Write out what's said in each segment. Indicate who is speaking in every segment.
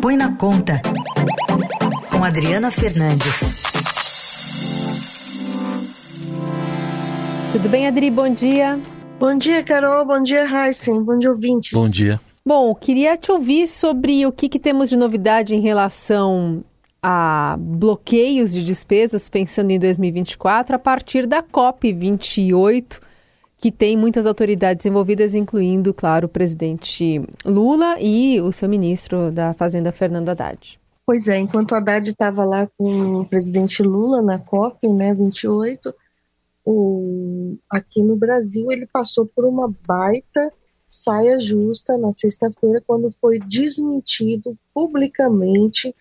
Speaker 1: Põe na Conta, com Adriana Fernandes.
Speaker 2: Tudo bem, Adri? Bom dia.
Speaker 3: Bom dia, Carol. Bom dia, Heisen. Bom dia, ouvintes.
Speaker 4: Bom dia.
Speaker 2: Bom, queria te ouvir sobre o que, que temos de novidade em relação a bloqueios de despesas pensando em 2024 a partir da COP 28, que tem muitas autoridades envolvidas, incluindo, claro, o presidente Lula e o seu ministro da Fazenda, Fernando Haddad.
Speaker 3: Pois é, enquanto Haddad estava lá com o presidente Lula na COP, né, 28, o, aqui no Brasil ele passou por uma baita saia justa na sexta-feira, quando foi desmentido publicamente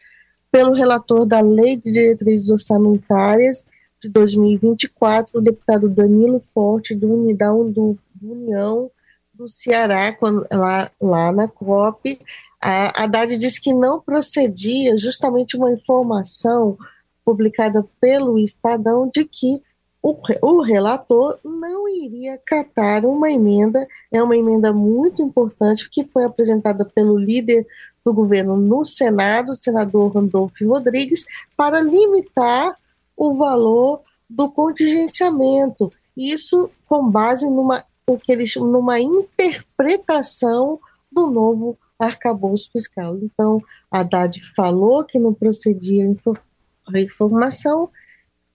Speaker 3: pelo relator da Lei de Diretrizes Orçamentárias de 2024, o deputado Danilo Forte, do Unidão do, do União do Ceará, quando, lá, lá na COP. A Haddad disse que não procedia justamente uma informação publicada pelo Estadão de que o, o relator não iria catar uma emenda, é uma emenda muito importante que foi apresentada pelo líder do governo no Senado, o senador Randolfo Rodrigues, para limitar o valor do contingenciamento. Isso com base numa, o que eles, numa interpretação do novo arcabouço fiscal. Então, Haddad falou que não procedia a informação.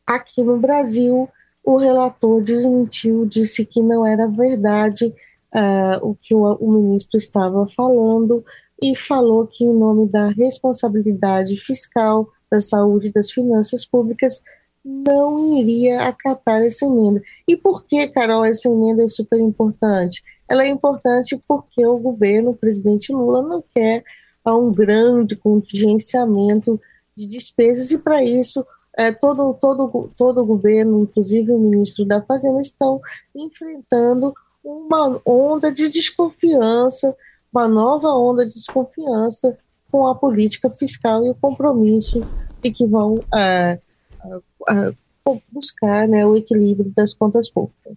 Speaker 3: Aqui no Brasil, o relator desmentiu, disse que não era verdade uh, o que o, o ministro estava falando e falou que, em nome da responsabilidade fiscal, da saúde e das finanças públicas, não iria acatar essa emenda. E por que, Carol, essa emenda é super importante? Ela é importante porque o governo, o presidente Lula, não quer um grande contingenciamento de despesas e, para isso, é, todo, todo, todo o governo, inclusive o ministro da Fazenda, estão enfrentando uma onda de desconfiança uma nova onda de desconfiança com a política fiscal e o compromisso de que vão é, é, buscar né, o equilíbrio das contas públicas.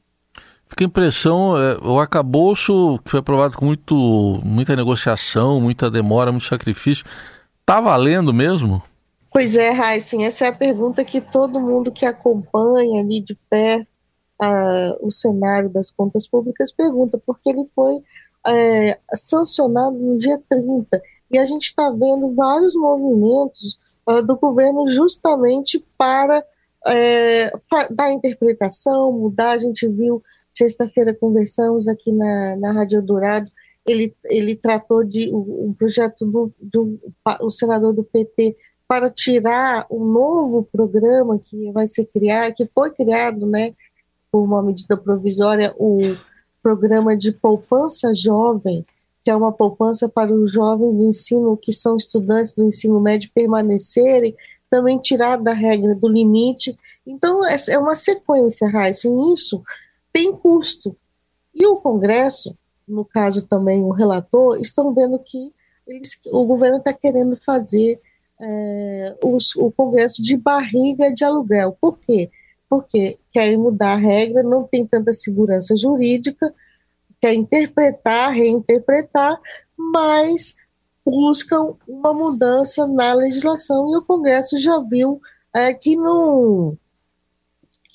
Speaker 4: Fica a impressão, é, o arcabouço que foi aprovado com muito, muita negociação, muita demora, muito sacrifício, está valendo mesmo?
Speaker 3: Pois é, Heisen, essa é a pergunta que todo mundo que acompanha ali de perto uh, o cenário das contas públicas pergunta, porque ele foi é, sancionado no dia 30. E a gente está vendo vários movimentos uh, do governo justamente para é, dar interpretação, mudar. A gente viu, sexta-feira conversamos aqui na, na Rádio Dourado, ele, ele tratou de um projeto do, do o senador do PT para tirar um novo programa que vai ser criado, que foi criado, né, por uma medida provisória, o programa de poupança jovem, que é uma poupança para os jovens do ensino, que são estudantes do ensino médio, permanecerem, também tirar da regra do limite. Então, é, é uma sequência, Raíssa, e isso tem custo. E o Congresso, no caso também o relator, estão vendo que eles, o governo está querendo fazer é, os, o Congresso de barriga de aluguel. Por quê? porque querem mudar a regra, não tem tanta segurança jurídica, quer interpretar, reinterpretar, mas buscam uma mudança na legislação. E o Congresso já viu é, que não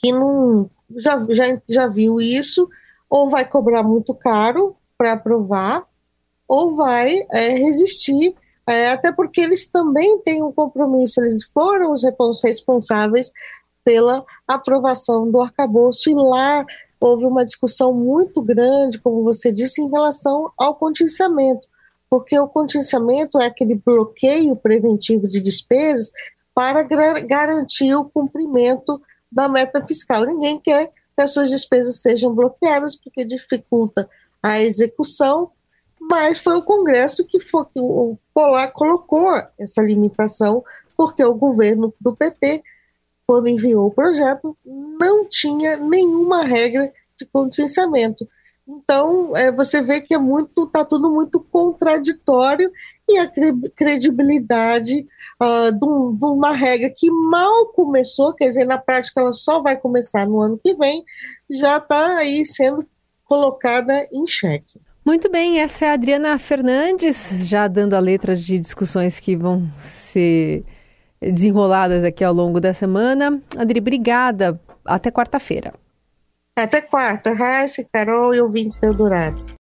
Speaker 3: que não já, já, já viu isso ou vai cobrar muito caro para aprovar ou vai é, resistir é, até porque eles também têm um compromisso eles foram os responsáveis pela aprovação do arcabouço, e lá houve uma discussão muito grande, como você disse, em relação ao contingenciamento, porque o contingenciamento é aquele bloqueio preventivo de despesas para garantir o cumprimento da meta fiscal. Ninguém quer que as suas despesas sejam bloqueadas, porque dificulta a execução, mas foi o Congresso que, foi, que foi lá, colocou essa limitação, porque o governo do PT quando enviou o projeto, não tinha nenhuma regra de contingenciamento. Então, é, você vê que é muito, está tudo muito contraditório e a credibilidade uh, de, um, de, uma regra que mal começou, quer dizer, na prática ela só vai começar no ano que vem, já está aí sendo colocada em xeque.
Speaker 2: Muito bem, essa é a Adriana Fernandes, já dando a letra de discussões que vão ser desenroladas aqui ao longo da semana. Adri, obrigada. Até quarta-feira.
Speaker 3: Até quarta, Raíssa, Carol e ouvintes do Eldorado.